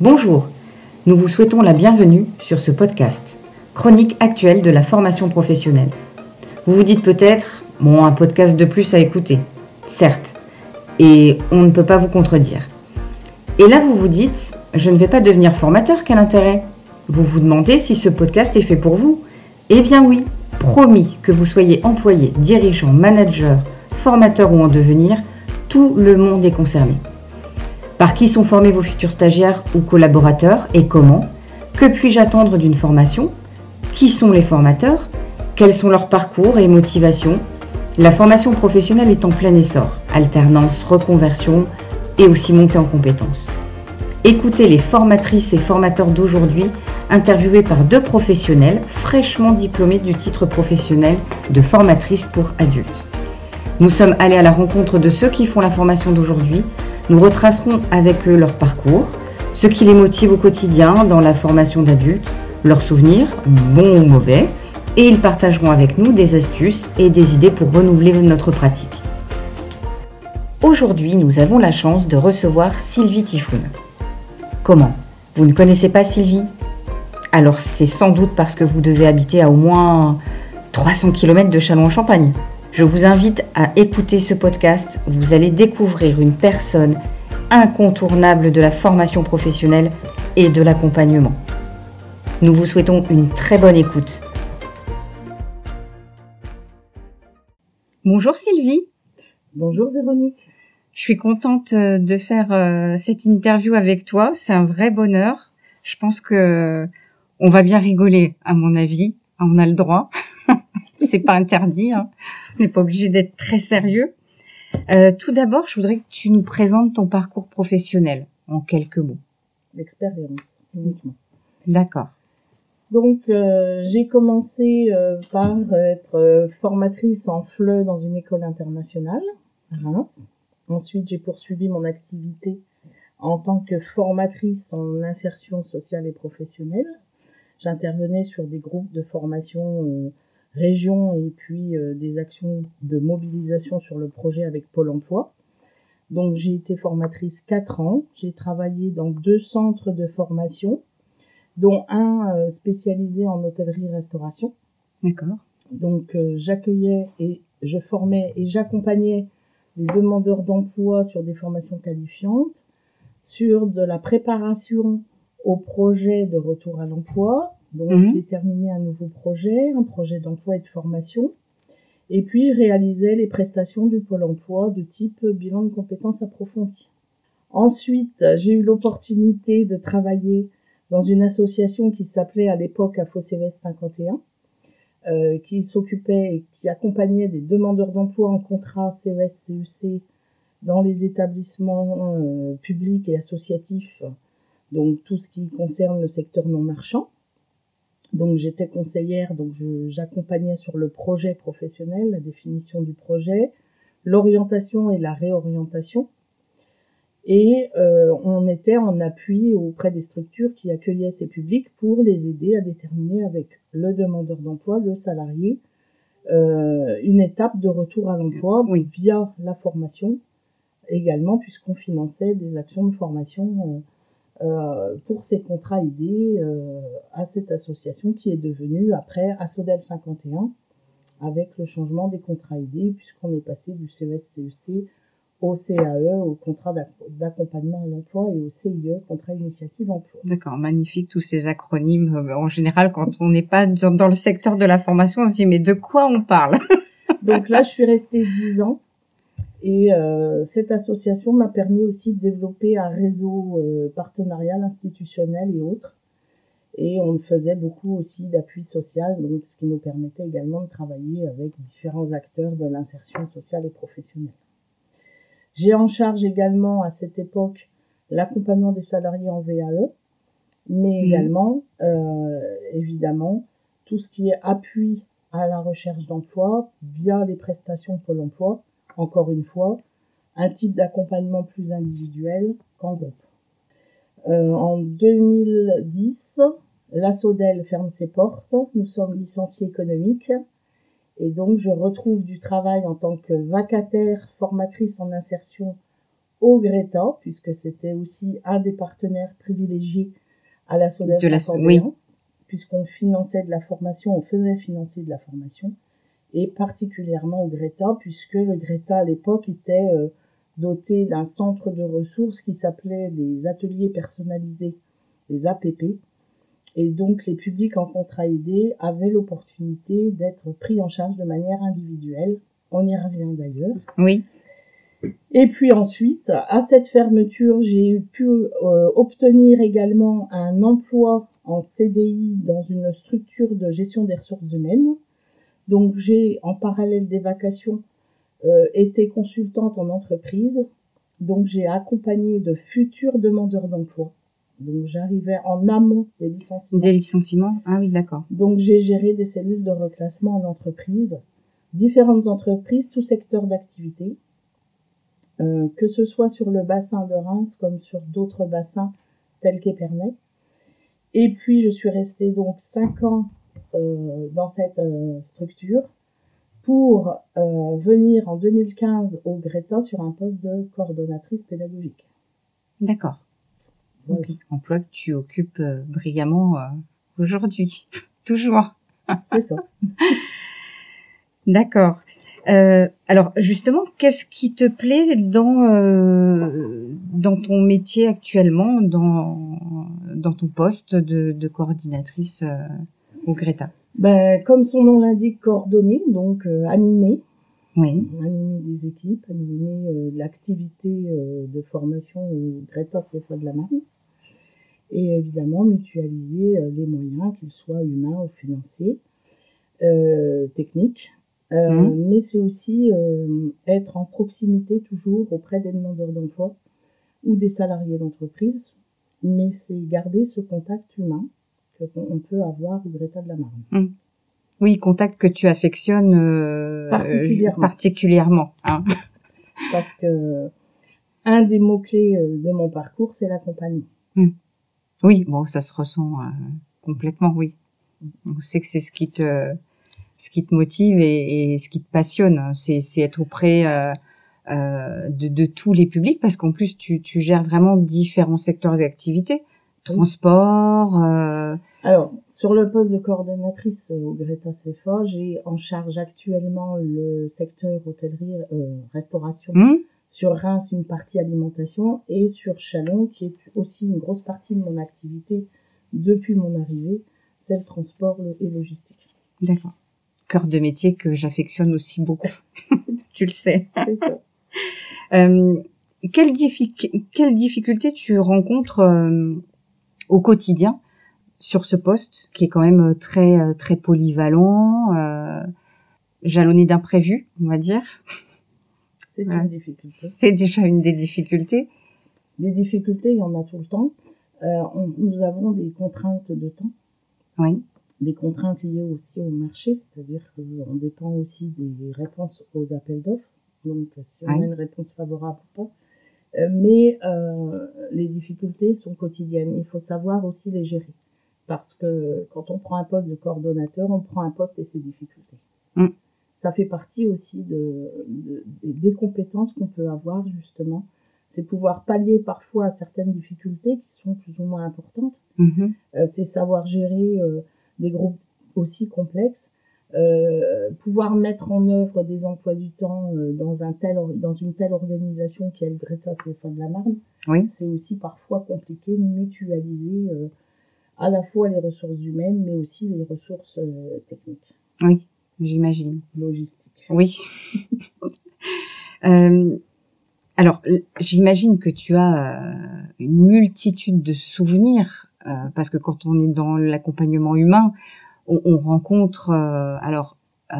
Bonjour, nous vous souhaitons la bienvenue sur ce podcast, chronique actuelle de la formation professionnelle. Vous vous dites peut-être, bon, un podcast de plus à écouter. Certes, et on ne peut pas vous contredire. Et là, vous vous dites, je ne vais pas devenir formateur, quel intérêt? Vous vous demandez si ce podcast est fait pour vous? Eh bien oui, promis que vous soyez employé, dirigeant, manager, formateur ou en devenir, tout le monde est concerné. Par qui sont formés vos futurs stagiaires ou collaborateurs et comment Que puis-je attendre d'une formation Qui sont les formateurs Quels sont leurs parcours et motivations La formation professionnelle est en plein essor. Alternance, reconversion et aussi montée en compétences. Écoutez les formatrices et formateurs d'aujourd'hui interviewés par deux professionnels fraîchement diplômés du titre professionnel de formatrice pour adultes. Nous sommes allés à la rencontre de ceux qui font la formation d'aujourd'hui nous retracerons avec eux leur parcours, ce qui les motive au quotidien dans la formation d'adultes, leurs souvenirs, bons ou mauvais, et ils partageront avec nous des astuces et des idées pour renouveler notre pratique. Aujourd'hui, nous avons la chance de recevoir Sylvie Tifoun. Comment? Vous ne connaissez pas Sylvie? Alors c'est sans doute parce que vous devez habiter à au moins 300 km de Châlons-en-Champagne. Je vous invite à écouter ce podcast. Vous allez découvrir une personne incontournable de la formation professionnelle et de l'accompagnement. Nous vous souhaitons une très bonne écoute. Bonjour Sylvie. Bonjour Véronique. Je suis contente euh, de faire euh, cette interview avec toi. C'est un vrai bonheur. Je pense que on va bien rigoler, à mon avis. On a le droit. C'est pas interdit. Hein. On n'est pas obligé d'être très sérieux. Euh, tout d'abord, je voudrais que tu nous présentes ton parcours professionnel en quelques mots. L'expérience, uniquement. D'accord. Donc, euh, j'ai commencé euh, par être formatrice en FLE dans une école internationale à Reims. Ensuite, j'ai poursuivi mon activité en tant que formatrice en insertion sociale et professionnelle. J'intervenais sur des groupes de formation région et puis euh, des actions de mobilisation sur le projet avec Pôle Emploi. Donc j'ai été formatrice 4 ans, j'ai travaillé dans deux centres de formation, dont un euh, spécialisé en hôtellerie-restauration. D'accord. Donc euh, j'accueillais et je formais et j'accompagnais les demandeurs d'emploi sur des formations qualifiantes, sur de la préparation au projet de retour à l'emploi, donc mhm. déterminer un nouveau projet, un projet d'emploi et de formation. Et puis je réalisais les prestations du Pôle emploi de type bilan de compétences approfondies. Ensuite, j'ai eu l'opportunité de travailler dans une association qui s'appelait à l'époque AFOCVS 51, euh, qui s'occupait et qui accompagnait des demandeurs d'emploi en contrat CES-CEC dans les établissements euh, publics et associatifs, donc tout ce qui concerne le secteur non marchand. Donc j'étais conseillère, donc j'accompagnais sur le projet professionnel, la définition du projet, l'orientation et la réorientation. Et euh, on était en appui auprès des structures qui accueillaient ces publics pour les aider à déterminer avec le demandeur d'emploi, le salarié, euh, une étape de retour à l'emploi oui. via la formation également, puisqu'on finançait des actions de formation. Euh, pour ces contrats aidés euh, à cette association qui est devenue après Asodel 51 avec le changement des contrats aidés puisqu'on est passé du CES-CEC e au CAE, au contrat d'accompagnement à l'emploi et au CIE, contrat initiative emploi. D'accord, magnifique tous ces acronymes. Euh, en général, quand on n'est pas dans, le secteur de la formation, on se dit mais de quoi on parle? Donc là, je suis restée dix ans et euh, cette association m'a permis aussi de développer un réseau euh, partenarial institutionnel et autres. Et on faisait beaucoup aussi d'appui social, donc ce qui nous permettait également de travailler avec différents acteurs de l'insertion sociale et professionnelle. J'ai en charge également à cette époque l'accompagnement des salariés en VAE, mais mmh. également, euh, évidemment, tout ce qui est appui à la recherche d'emploi via les prestations Pôle emploi encore une fois, un type d'accompagnement plus individuel qu'en groupe. Euh, en 2010, la Sodel ferme ses portes, nous sommes licenciés économiques et donc je retrouve du travail en tant que vacataire formatrice en insertion au Greta, puisque c'était aussi un des partenaires privilégiés à la SODEF De la- oui. puisqu'on finançait de la formation, on faisait financer de la formation, et particulièrement au Greta, puisque le Greta à l'époque était euh, doté d'un centre de ressources qui s'appelait les ateliers personnalisés, les APP, et donc les publics en contrat aidé avaient l'opportunité d'être pris en charge de manière individuelle. On y revient d'ailleurs. Oui. Et puis ensuite, à cette fermeture, j'ai pu euh, obtenir également un emploi en CDI dans une structure de gestion des ressources humaines. Donc j'ai, en parallèle des vacations, euh, été consultante en entreprise. Donc j'ai accompagné de futurs demandeurs d'emploi. Donc j'arrivais en amont des licenciements. Des licenciements Ah oui, d'accord. Donc j'ai géré des cellules de reclassement en entreprise, différentes entreprises, tout secteur d'activité, euh, que ce soit sur le bassin de Reims comme sur d'autres bassins tels qu'Épernay. Et puis je suis restée donc cinq ans euh, dans cette euh, structure pour euh, venir en 2015 au Greta sur un poste de coordonnatrice pédagogique. D'accord. Voilà. Emploi que tu occupes brillamment aujourd'hui. Toujours. C'est ça. D'accord. Euh, alors justement, qu'est-ce qui te plaît dans euh, dans ton métier actuellement, dans dans ton poste de, de coordinatrice euh, Greta Ben, comme son nom l'indique, coordonner, donc euh, animer, Oui. animer des équipes, animer euh, l'activité euh, de formation au Greta CFA de la Marne. Et évidemment, mutualiser euh, les moyens, qu'ils soient humains ou financiers, euh, techniques. Euh, Mhm. Mais c'est aussi euh, être en proximité toujours auprès des demandeurs d'emploi ou des salariés d'entreprise. Mais c'est garder ce contact humain qu'on peut avoir Greta de la Marne. Oui, contact que tu affectionnes euh, Particulièrement. euh, particulièrement, hein. parce que un des mots-clés euh, de mon parcours, c'est l'accompagnement. Oui, bon, ça se ressent euh, complètement, oui. On sait que c'est ce qui te, ce qui te motive et, et ce qui te passionne. C'est, c'est être auprès euh, euh, de, de tous les publics parce qu'en plus, tu, tu gères vraiment différents secteurs d'activité. Transport, euh, Alors, sur le poste de coordonnatrice euh, au Greta CFA, j'ai en charge actuellement le secteur hôtellerie-restauration. hum, sur Reims, une partie alimentation et sur Chalon, qui est aussi une grosse partie de mon activité depuis mon arrivée, c'est le transport le- et logistique. d'accord. Cœur de métier que j'affectionne aussi beaucoup. tu le sais. C'est ça. Euh, quelles, diffi- quelles difficultés tu rencontres euh, au quotidien sur ce poste qui est quand même très euh, très polyvalent, euh, jalonné d'imprévus, on va dire. C'est Ouais. une difficulté. C'est déjà une des difficultés. Des difficultés, il y en a tout le temps. Euh, on- nous avons des contraintes de temps. Oui. des contraintes liées aussi au marché, c'est-à-dire qu'on dépend aussi des réponses aux appels d'offres, donc si on Oui. a une réponse favorable ou pas. Euh, mais euh, les difficultés sont quotidiennes. Il faut savoir aussi les gérer. Parce que quand on prend un poste de coordonnateur, on prend un poste et ses difficultés. Mm. Ça fait partie aussi de, de- des compétences qu'on peut avoir justement. C'est pouvoir pallier parfois à certaines difficultés qui sont plus ou moins importantes Mhm. euh, c'est savoir gérer euh, des groupes aussi complexes, euh, pouvoir mettre en œuvre des emplois du temps euh, dans, un tel, dans une telle organisation qui est le Greta CFA de la Marne, Oui. c'est aussi parfois compliqué de mutualiser euh, à la fois les ressources humaines, mais aussi les ressources euh, techniques, Oui, j'imagine. logistiques. Oui. Euh, alors, j'imagine que tu as une multitude de souvenirs, euh, parce que quand on est dans l'accompagnement humain, on, on rencontre euh, alors euh,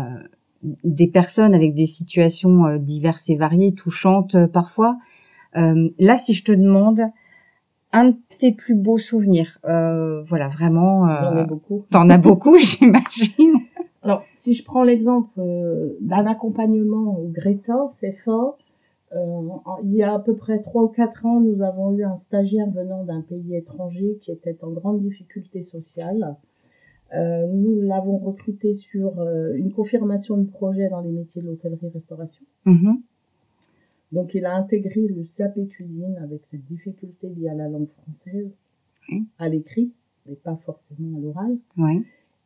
des personnes avec des situations euh, diverses et variées, touchantes euh, parfois. Euh, là, si je te demande un de tes plus beaux souvenirs, euh, voilà, vraiment, Il y en euh, a beaucoup. t'en as beaucoup, j'imagine. Alors, si je prends l'exemple euh, d'un accompagnement au Greta, c'est fort. Euh, il y a à peu près trois ou quatre ans, nous avons eu un stagiaire venant d'un pays étranger qui était en grande difficulté sociale. Euh, nous l'avons recruté sur euh, une confirmation de projet dans les métiers de l'hôtellerie-restauration. Mhm. Donc, il a intégré le CAP cuisine avec cette difficulté liée à la langue française, à l'écrit, mais pas forcément à l'oral.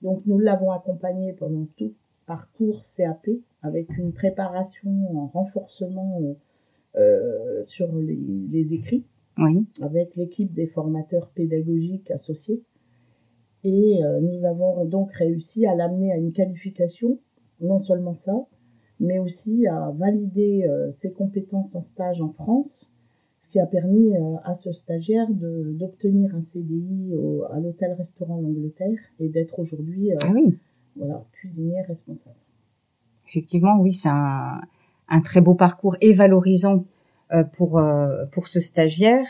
Donc, nous l'avons accompagné pendant tout parcours CAP avec une préparation en renforcement euh, euh, sur les, les écrits Oui. avec l'équipe des formateurs pédagogiques associés. Et euh, nous avons donc réussi à l'amener à une qualification, non seulement ça, mais aussi à valider euh, ses compétences en stage en France, ce qui a permis euh, à ce stagiaire de- d'obtenir un CDI au- à l'hôtel-restaurant L'Angleterre et d'être aujourd'hui euh, Ah oui. voilà, cuisinier responsable. Effectivement, oui, c'est un, un très beau parcours et valorisant euh, pour, euh, pour ce stagiaire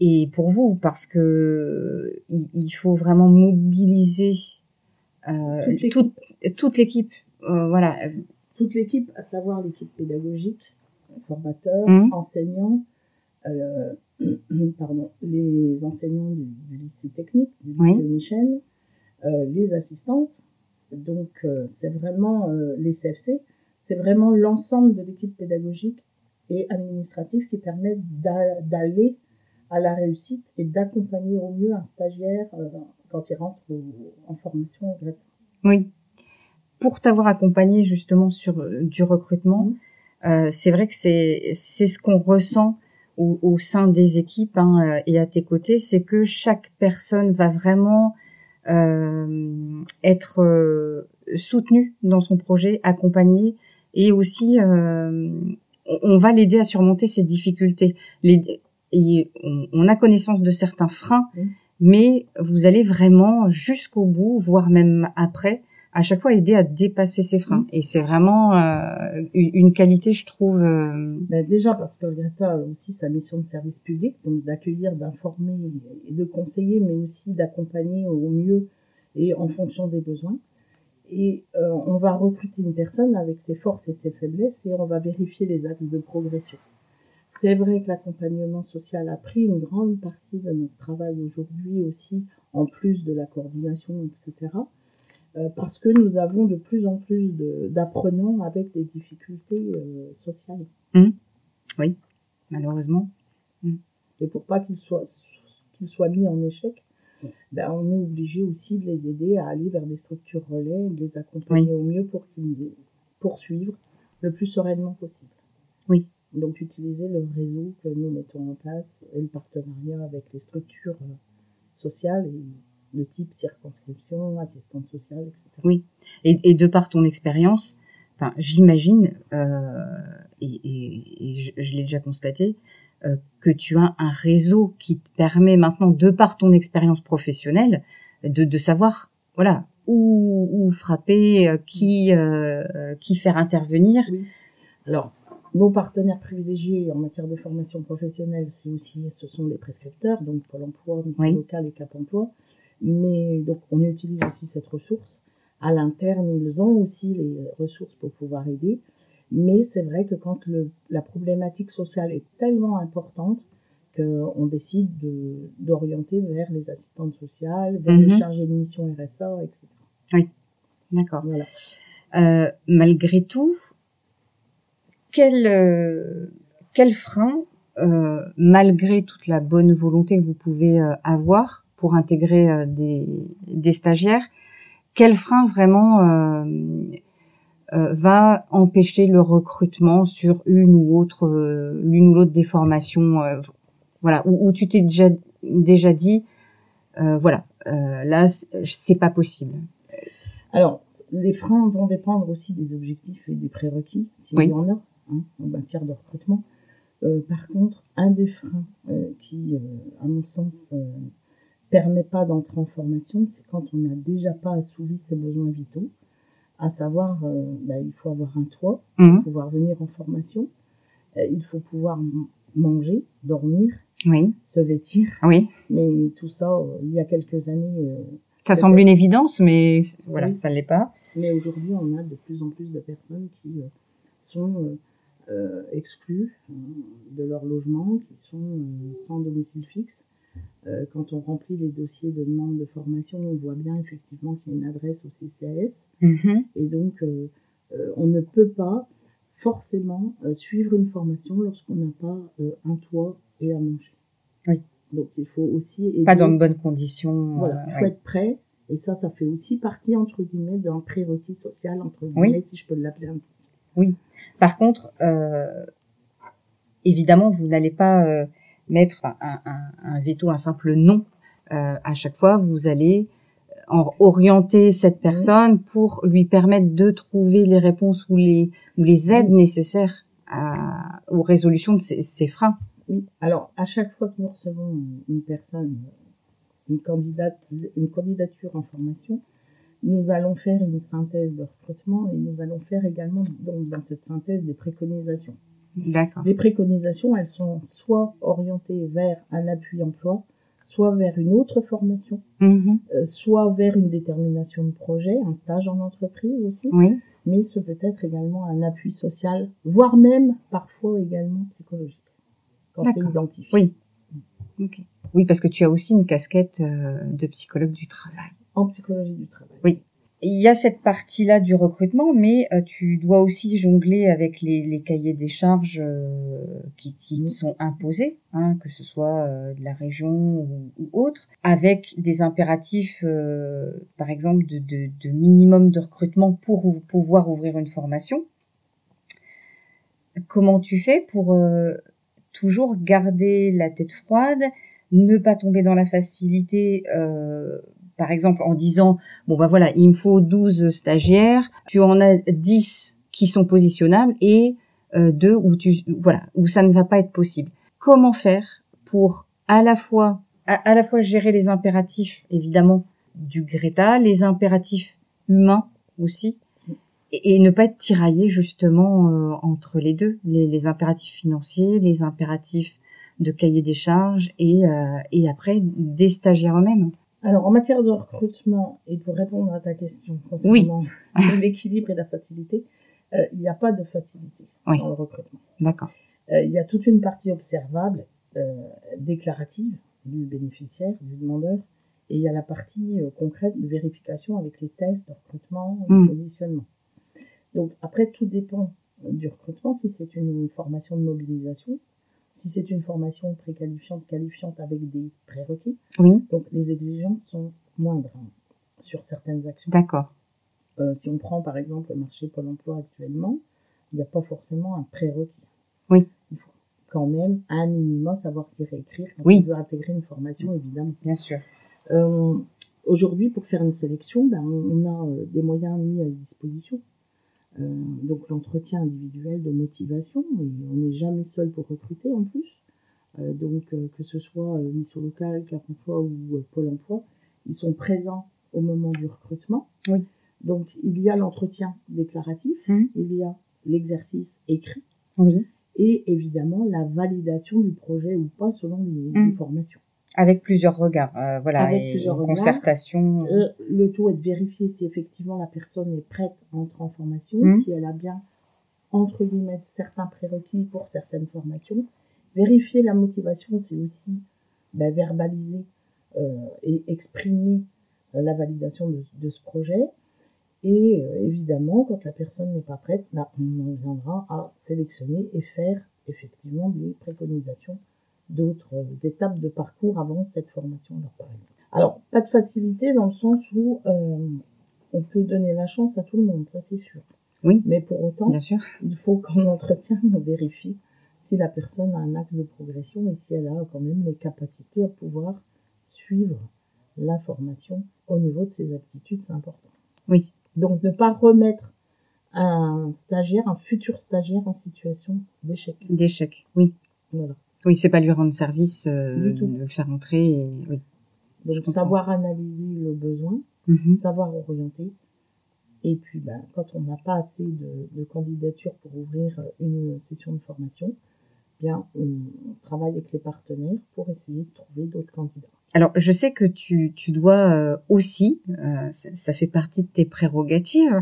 et pour vous, parce que il, il faut vraiment mobiliser euh, Toute l'équipe. toute. Euh, voilà. toute l'équipe, à savoir l'équipe pédagogique, formateurs, Mhm. enseignants, euh, pardon, les enseignants du, du lycée technique, du Oui. lycée Michel, euh, les assistantes. Donc, euh, c'est vraiment euh, les CFC, c'est vraiment l'ensemble de l'équipe pédagogique et administrative qui permet d'a- d'aller à la réussite et d'accompagner au mieux un stagiaire euh, quand il rentre au- en formation. Oui. Pour t'avoir accompagné justement sur euh, du recrutement, euh, c'est vrai que c'est c'est ce qu'on ressent au, au sein des équipes hein, euh, et à tes côtés, c'est que chaque personne va vraiment euh, être euh, soutenue dans son projet, accompagnée et aussi euh, on, on va l'aider à surmonter ses difficultés. Les, et on, on a connaissance de certains freins, Mhm. mais vous allez vraiment jusqu'au bout, voire même après, à chaque fois aider à dépasser ces freins. Mhm. Et c'est vraiment euh, une une qualité, je trouve. euh, Ben déjà parce que Greta a aussi sa mission de service public, donc d'accueillir, d'informer et de conseiller, mais aussi d'accompagner au mieux et en fonction des besoins. Et euh, on va recruter une personne avec ses forces et ses faiblesses et on va vérifier les axes de progression. C'est vrai que l'accompagnement social a pris une grande partie de notre travail aujourd'hui aussi, en plus de la coordination, etc. euh, parce que nous avons de plus en plus de- d'apprenants avec des difficultés euh, sociales. malheureusement. Et pour pas qu'ils soient, qu'ils soient mis en échec, ben, on est obligé aussi de les aider à aller vers des structures relais, de les accompagner au mieux pour qu'ils poursuivent le plus sereinement possible. Oui. Donc utiliser le réseau que nous mettons en place et le partenariat avec les structures euh, sociales et de type circonscription, assistante sociale, etc. Oui. Et, et de par ton expérience, enfin, j'imagine, euh, et, et- et je, je l'ai déjà constaté, euh, que tu as un réseau qui te permet maintenant, de par ton expérience professionnelle, de, de savoir, voilà, où, où frapper, euh, qui, euh, qui faire intervenir. Oui. Alors, nos partenaires privilégiés en matière de formation professionnelle, c'est aussi, ce sont les prescripteurs, donc Pôle emploi, Mission Oui. locale et Cap emploi. Mais donc, on utilise aussi cette ressource. À l'interne, ils ont aussi les ressources pour pouvoir aider. Mais c'est vrai que quand le, la problématique sociale est tellement importante qu'on décide de- d'orienter vers les assistantes sociales, vers les Mhm. chargés de mission RSA, etc. D'accord. Voilà. Euh, malgré tout, quel, euh, quel frein, euh, malgré toute la bonne volonté que vous pouvez euh, avoir pour intégrer des, des stagiaires, quel frein vraiment va empêcher le recrutement sur une ou autre, l'une ou l'autre des formations, voilà, où, où tu t'es déjà déjà dit, euh, voilà, euh, là c'est- c'est pas possible. Alors, les freins vont dépendre aussi des objectifs et des prérequis, s'il Oui. y en a, hein, en matière de recrutement. Euh, par contre, un des freins euh, qui, euh, à mon sens, permet pas d'entrer en formation, c'est quand on n'a déjà pas assouvi ses besoins vitaux, à savoir, bah, il faut avoir un toit, Mhm. pouvoir venir en formation, il faut pouvoir manger, dormir, Oui, se vêtir, oui. mais tout ça, il y a quelques années, Ça semble une évidence, mais voilà, Oui. ça l'est pas. Mais aujourd'hui, on a de plus en plus de personnes qui sont euh, exclues euh, de leur logement, qui sont euh, sans domicile fixe. Euh, quand on remplit les dossiers de demande de formation, on voit bien effectivement qu'il y a une adresse au CCAS. Mhm. Et donc, on ne peut pas forcément suivre une formation lorsqu'on n'a pas un toit et à manger. Oui. Donc il faut aussi aider, Pas dans de bonnes conditions. voilà, il faut ouais. être prêt. Et ça, ça fait aussi partie entre guillemets d'un prérequis social entre Oui. guillemets, si je peux l'appeler ainsi. Par contre, euh, évidemment, vous n'allez pas euh, mettre un, un- un veto, un simple non euh, à chaque fois. Vous allez en orienter cette personne pour lui permettre de trouver les réponses ou les, ou les aides nécessaires à, aux résolutions de ces, ces freins. Oui. Alors à chaque fois que nous recevons une personne, une candidate, une candidature en formation, nous allons faire une synthèse de recrutement et nous allons faire également donc dans cette synthèse des préconisations. D'accord. Les préconisations, elles sont soit orientées vers un appui emploi, soit vers une autre formation, Mhm. euh, soit vers une détermination de projet, un stage en entreprise aussi, Oui. mais ce peut être également un appui social, voire même parfois également psychologique, quand c'est identifié. Oui. Ok. Oui, parce que tu as aussi une casquette euh, de psychologue du travail. En psychologie du travail. Oui. Il y a cette partie-là du recrutement, mais euh, tu dois aussi jongler avec les, les cahiers des charges euh, qui, sont imposés, hein, que ce soit euh, de la région ou, ou autre, avec des impératifs, par exemple, de, de, de minimum de recrutement pour ou- pouvoir ouvrir une formation. Comment tu fais pour toujours garder la tête froide, ne pas tomber dans la facilité, par exemple en disant bon ben voilà, il me faut 12 stagiaires, tu en as 10 qui sont positionnables et euh, deux où tu voilà, où ça ne va pas être possible. Comment faire pour à la fois à, à la fois gérer les impératifs évidemment du Greta, les impératifs humains aussi et, ne pas être tiraillé justement euh, entre les deux, les, les impératifs financiers, les impératifs de cahier des charges et, euh, et après des stagiaires eux-mêmes. Alors, en matière de recrutement, et pour répondre à ta question concernant l'équilibre et la facilité, euh, il n'y a pas de facilité Oui. dans le recrutement. D'accord. Euh, il y a toute une partie observable, euh, déclarative du bénéficiaire, du demandeur, et il y a la partie euh, concrète de vérification avec les tests de recrutement, de Mm. positionnement. Donc après, tout dépend du recrutement, si c'est une formation de mobilisation, si c'est une formation préqualifiante, qualifiante avec des prérequis, Oui, donc les exigences sont moindres hein, sur certaines actions. d'accord. Euh, si on prend par exemple le marché Pôle emploi actuellement, il n'y a pas forcément un prérequis. Oui. Il faut quand même un minimum savoir lire et écrire quand Oui. on veut intégrer une formation, évidemment. Bien sûr. Euh, Aujourd'hui, pour faire une sélection, ben, on, on a euh, des moyens mis à disposition. Euh, donc l'entretien individuel de motivation, et on n'est jamais seul pour recruter en plus. Euh, donc euh, que ce soit mission locale, Cap emploi ou Pôle emploi, ils sont présents au moment du recrutement. Oui. Donc il y a l'entretien déclaratif, Mhm. il y a l'exercice écrit Oui. et évidemment la validation du projet ou pas selon les, les formations. Avec plusieurs regards, euh, voilà, Avec et plusieurs une concertation. Le tout est de vérifier si effectivement la personne est prête à entrer en formation, Mhm. si elle a bien, entre guillemets, certains prérequis pour certaines formations. Vérifier la motivation, c'est aussi ben, verbaliser euh, et exprimer euh, la validation de, de ce projet. Et évidemment, quand la personne n'est pas prête, là, on en viendra à sélectionner et faire effectivement des préconisations d'autres euh, étapes de parcours avant cette formation-là, par exemple. Alors, pas de facilité dans le sens où euh, on peut donner la chance à tout le monde, ça c'est sûr. Oui. Mais pour autant, Bien sûr. il faut qu'en entretien, on vérifie si la personne a un axe de progression et si elle a quand même les capacités à pouvoir suivre la formation au niveau de ses aptitudes, c'est important. Oui. Donc, ne pas remettre un stagiaire, un futur stagiaire en situation d'échec. D'échec. Oui. Voilà. Oui, c'est pas lui rendre service euh, Du tout. le faire entrer. Et... Oui. Donc, savoir analyser le besoin, Mhm. savoir orienter. Et puis, ben, quand on n'a pas assez de, de candidatures pour ouvrir une session de formation, bien, on travaille avec les partenaires pour essayer de trouver d'autres candidats. Alors, je sais que tu, tu dois euh, aussi, euh, ça, ça fait partie de tes prérogatives,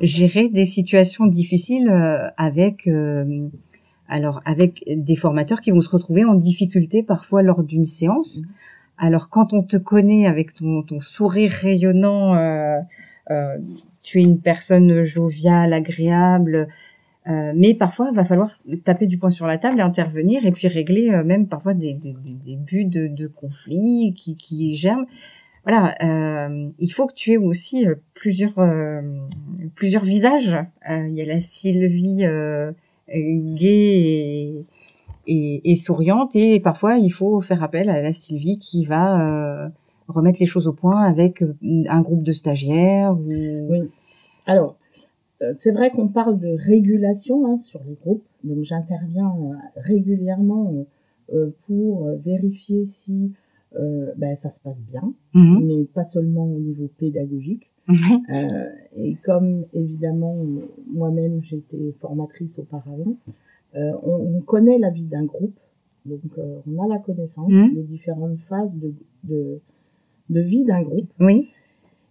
gérer des situations difficiles euh, avec, euh, alors, avec des formateurs qui vont se retrouver en difficulté parfois lors d'une séance. Mhm. Alors, quand on te connaît avec ton, ton sourire rayonnant, euh, euh, tu es une personne joviale, agréable. Euh, mais parfois, il va falloir taper du poing sur la table et intervenir et puis régler même parfois des, des, des débuts de, de conflits qui, qui germent. Voilà, euh, il faut que tu aies aussi plusieurs euh, plusieurs visages. Il y a la Sylvie gay et, et, et, souriante et parfois il faut faire appel à la Sylvie qui va remettre les choses au point avec un groupe de stagiaires. Ou... Oui. Alors, euh, c'est vrai qu'on parle de régulation hein, sur les groupes, donc j'interviens euh, régulièrement euh, pour vérifier si ben, ça se passe bien, mhm. mais pas seulement au niveau pédagogique. Et comme évidemment moi-même j'étais formatrice auparavant, on, connaît la vie d'un groupe, donc on a la connaissance mhm. des différentes phases de, de, de vie d'un groupe. Oui.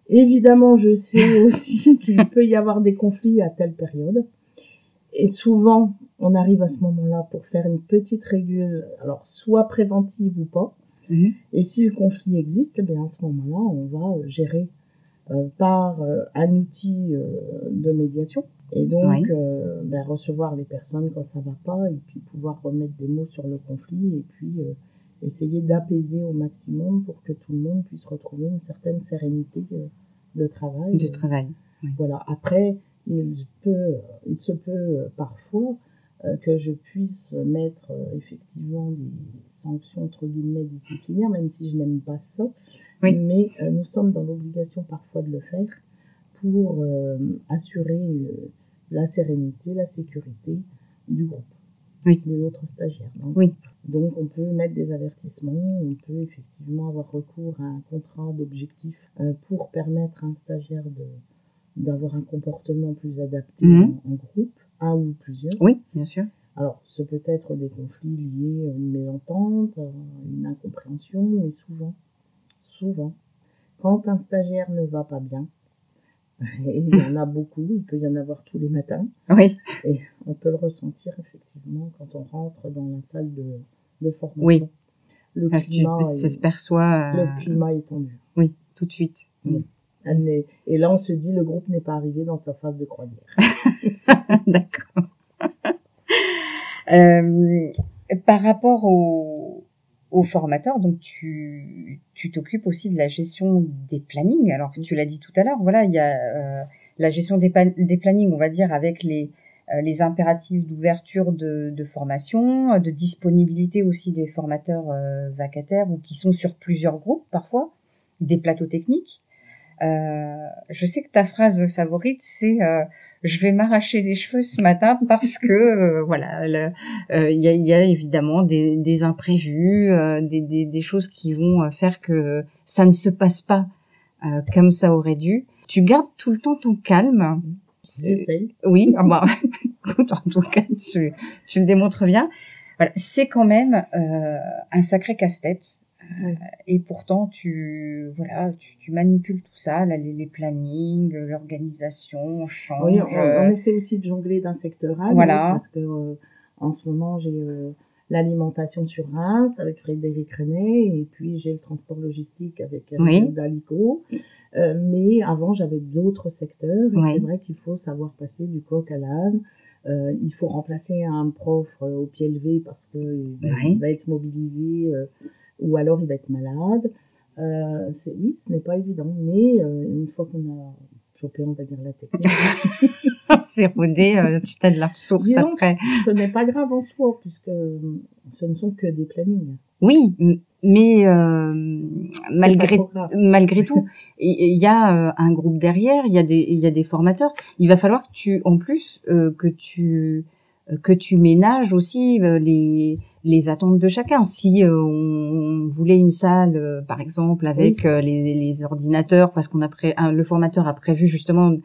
Évidemment, je sais aussi qu'il peut y avoir des conflits à telle période. Et souvent, on arrive à ce moment-là pour faire une petite régule, alors soit préventive ou pas. Mhm. Et si le conflit existe, eh bien à ce moment-là, on va euh, gérer euh, par euh, un outil de médiation. Et donc, ben, recevoir les personnes quand ça va pas, et puis pouvoir remettre des mots sur le conflit, et puis essayer d'apaiser au maximum pour que tout le monde puisse retrouver une certaine sérénité de travail. De travail. Voilà. Après, il peut, il se peut euh, parfois euh, que je puisse mettre euh, effectivement des sanctions entre guillemets disciplinaires, même si je n'aime pas ça. Oui. Mais nous sommes dans l'obligation parfois de le faire pour assurer la sérénité, la sécurité du groupe, oui. des autres stagiaires. Donc, oui. Donc on peut mettre des avertissements, on peut effectivement avoir recours à un contrat d'objectif euh, pour permettre à un stagiaire de d'avoir un comportement plus adapté mhm. en, groupe, un ou plusieurs. Oui, bien sûr. Alors, ce peut être des conflits liés à une mésentente, à une incompréhension, mais souvent, souvent, quand un stagiaire ne va pas bien, et il y en a beaucoup, il peut y en avoir tous les matins. Oui. Et on peut le ressentir effectivement quand on rentre dans la salle de, de formation. Oui. Le climat, ça se perçoit. Le euh, climat est tendu. Oui, tout de suite. Oui. Et là, on se dit, le groupe n'est pas arrivé dans sa phase de croisière. D'accord. euh, par rapport au, aux formateurs, donc tu tu t'occupes aussi de la gestion des plannings. Alors tu l'as dit tout à l'heure, voilà, il y a euh, la gestion des, plannings, on va dire avec les euh, les impératifs d'ouverture de, formation, de disponibilité aussi des formateurs euh, vacataires ou qui sont sur plusieurs groupes parfois, des plateaux techniques. Je sais que ta phrase favorite, c'est je vais m'arracher les cheveux ce matin parce que euh, voilà, il y, a, y, a, évidemment des, des imprévus, des, des, des, choses qui vont faire que ça ne se passe pas comme ça aurait dû. Tu gardes tout le temps ton calme. J'essaye. Oui, ah bah, en tout cas, tu, tu le démontres bien. Voilà, c'est quand même un sacré casse-tête et pourtant, tu, voilà, tu, tu, manipules tout ça, là, les, les plannings, l'organisation, on change. Oui, on, essaie aussi de jongler d'un secteur à voilà. parce que euh, en ce moment, j'ai euh, l'alimentation sur Reims avec Frédéric René, et puis j'ai le transport logistique avec oui. Dalico. Euh, mais avant, j'avais d'autres secteurs. Et c'est vrai qu'il faut savoir passer du coq à l'âne. Euh, il faut remplacer un prof au pied levé parce qu'il oui. va être mobilisé ou alors il va être malade. Euh, oui, ce n'est pas évident, mais euh, une fois qu'on a chopé, on va dire, la technique. c'est rodé, euh, tu as de la ressource après. Ce n'est pas grave en soi, puisque ce ne sont que des plannings. Oui, mais euh, malgré malgré tout, il y a euh, un groupe derrière, il y a des il y a des formateurs. Il va falloir que tu en plus euh, que tu que tu ménages aussi les les attentes de chacun. Si euh, on voulait une salle, euh, par exemple, avec euh, les, les, ordinateurs, parce qu'on a pré le formateur a prévu justement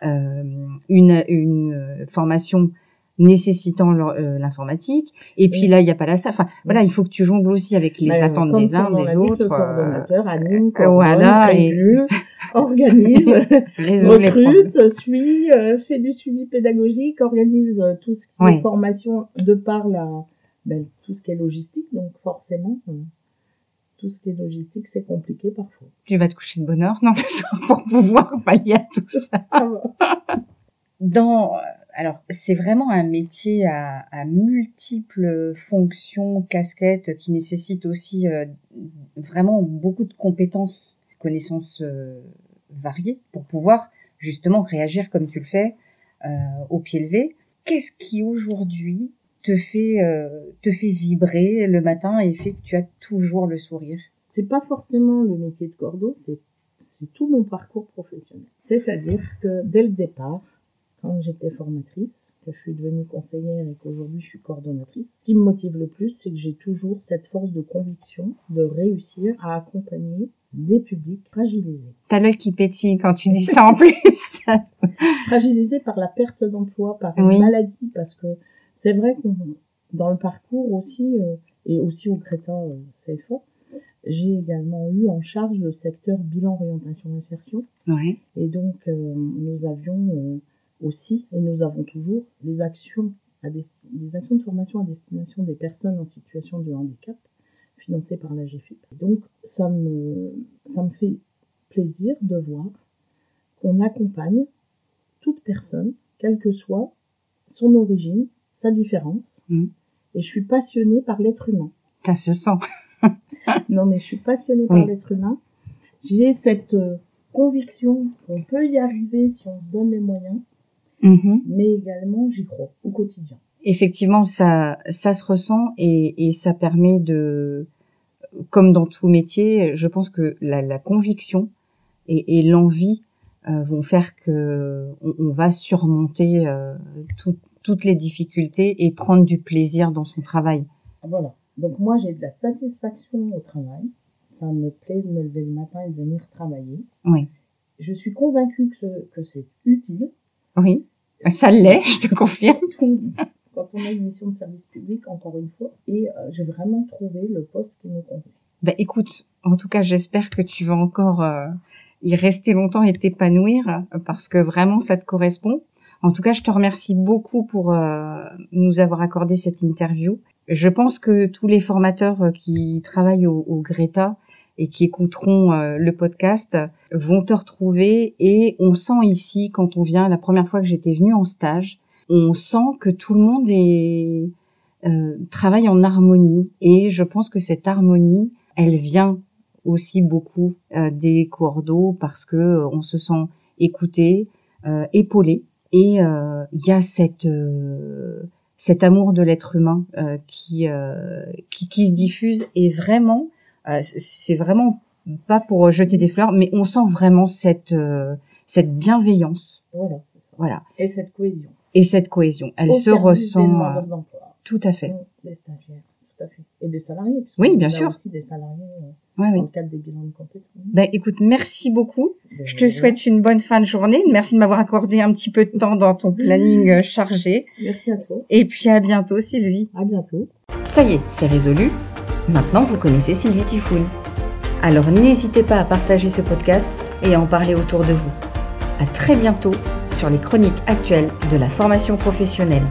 une, une formation nécessitant l'informatique. Et puis là, il n'y a pas la salle. Enfin, voilà, il faut que tu jongles aussi avec les attentes des uns, des autres. Le coordonnateur anime, voilà, et... organise, recrute, suit, fait du suivi pédagogique, organise tout ce qui est formation de par la ben, tout ce qui est logistique, donc forcément, euh, tout ce qui est logistique, c'est compliqué parfois. Tu vas te coucher de bonne heure, non, pour pouvoir pallier à tout ça. Dans, Alors, c'est vraiment un métier à, multiples fonctions, casquettes, qui nécessite aussi euh, vraiment beaucoup de compétences, connaissances euh, variées pour pouvoir justement réagir comme tu le fais euh, au pied levé. Qu'est-ce qui aujourd'hui te fait te fait vibrer le matin et fait que tu as toujours le sourire C'est pas forcément le métier de cordeau, c'est tout mon parcours professionnel. C'est-à-dire que dès le départ, quand j'étais formatrice, que je suis devenue conseillère et qu'aujourd'hui je suis coordonnatrice, ce qui me motive le plus, c'est que j'ai toujours cette force de conviction de réussir à accompagner des publics fragilisés. T'as l'œil qui pétille quand tu dis ça en plus. fragilisés par la perte d'emploi, par une maladie, parce que c'est vrai que dans le parcours aussi, euh, et aussi au Crétin euh, CFA, j'ai également eu en charge le secteur bilan orientation insertion. Ouais. Et donc euh, nous avions euh, aussi, et nous avons toujours, des actions, à des actions de formation à destination des personnes en situation de handicap financées par la GFIP. Donc ça me, ça me fait plaisir de voir qu'on accompagne toute personne, quelle que soit son origine, sa différence. Mmh. Et je suis passionnée par l'être humain. Ça se sent. non, mais je suis passionnée par l'être humain. J'ai cette euh, conviction qu'on peut y arriver si on se donne les moyens. Mm-hmm. Mais également, j'y crois au quotidien. Effectivement, ça, ça se ressent et, et ça permet de, comme dans tout métier, je pense que la, la conviction et, et l'envie euh, vont faire que on, on va surmonter euh, tout, toutes les difficultés et prendre du plaisir dans son travail. Voilà. Donc moi, j'ai de la satisfaction au travail. Ça me plaît de me lever le matin et de venir travailler. Oui. Je suis convaincue que, que c'est utile. Oui. Ça l'est, je te confirme. Quand on a une mission de service public, encore une fois, et euh, j'ai vraiment trouvé le poste qui me convient. Ben écoute, en tout cas, j'espère que tu vas encore euh, y rester longtemps et t'épanouir parce que vraiment ça te correspond. En tout cas, je te remercie beaucoup pour euh, nous avoir accordé cette interview. Je pense que tous les formateurs euh, qui travaillent au, au Greta et qui écouteront euh, le podcast vont te retrouver et on sent ici quand on vient la première fois que j'étais venue en stage, on sent que tout le monde est euh, travaille en harmonie et je pense que cette harmonie, elle vient aussi beaucoup euh, des cordeaux parce que on se sent écouté, épaulé et il y a cette cet amour de l'être humain euh, qui, euh, qui, qui se diffuse. Et vraiment euh, c'est vraiment pas pour jeter des fleurs mais on sent vraiment cette cette bienveillance. Voilà voilà. Et cette cohésion. Et cette cohésion. Elle se ressent tout à fait. Les stagiaires tout à fait. Et des salariés oui bien sûr. aussi des salariés ouais, dans le cadre des bilans de compétences. Ben, écoute, merci beaucoup. Je te souhaite une bonne fin de journée. Merci de m'avoir accordé un petit peu de temps dans ton planning euh, chargé. Merci à toi. Et puis à bientôt, Sylvie. À bientôt. Ça y est, c'est résolu. Maintenant, vous connaissez Sylvie Tifoun. Alors n'hésitez pas à partager ce podcast et à en parler autour de vous. À très bientôt sur les chroniques actuelles de la formation professionnelle.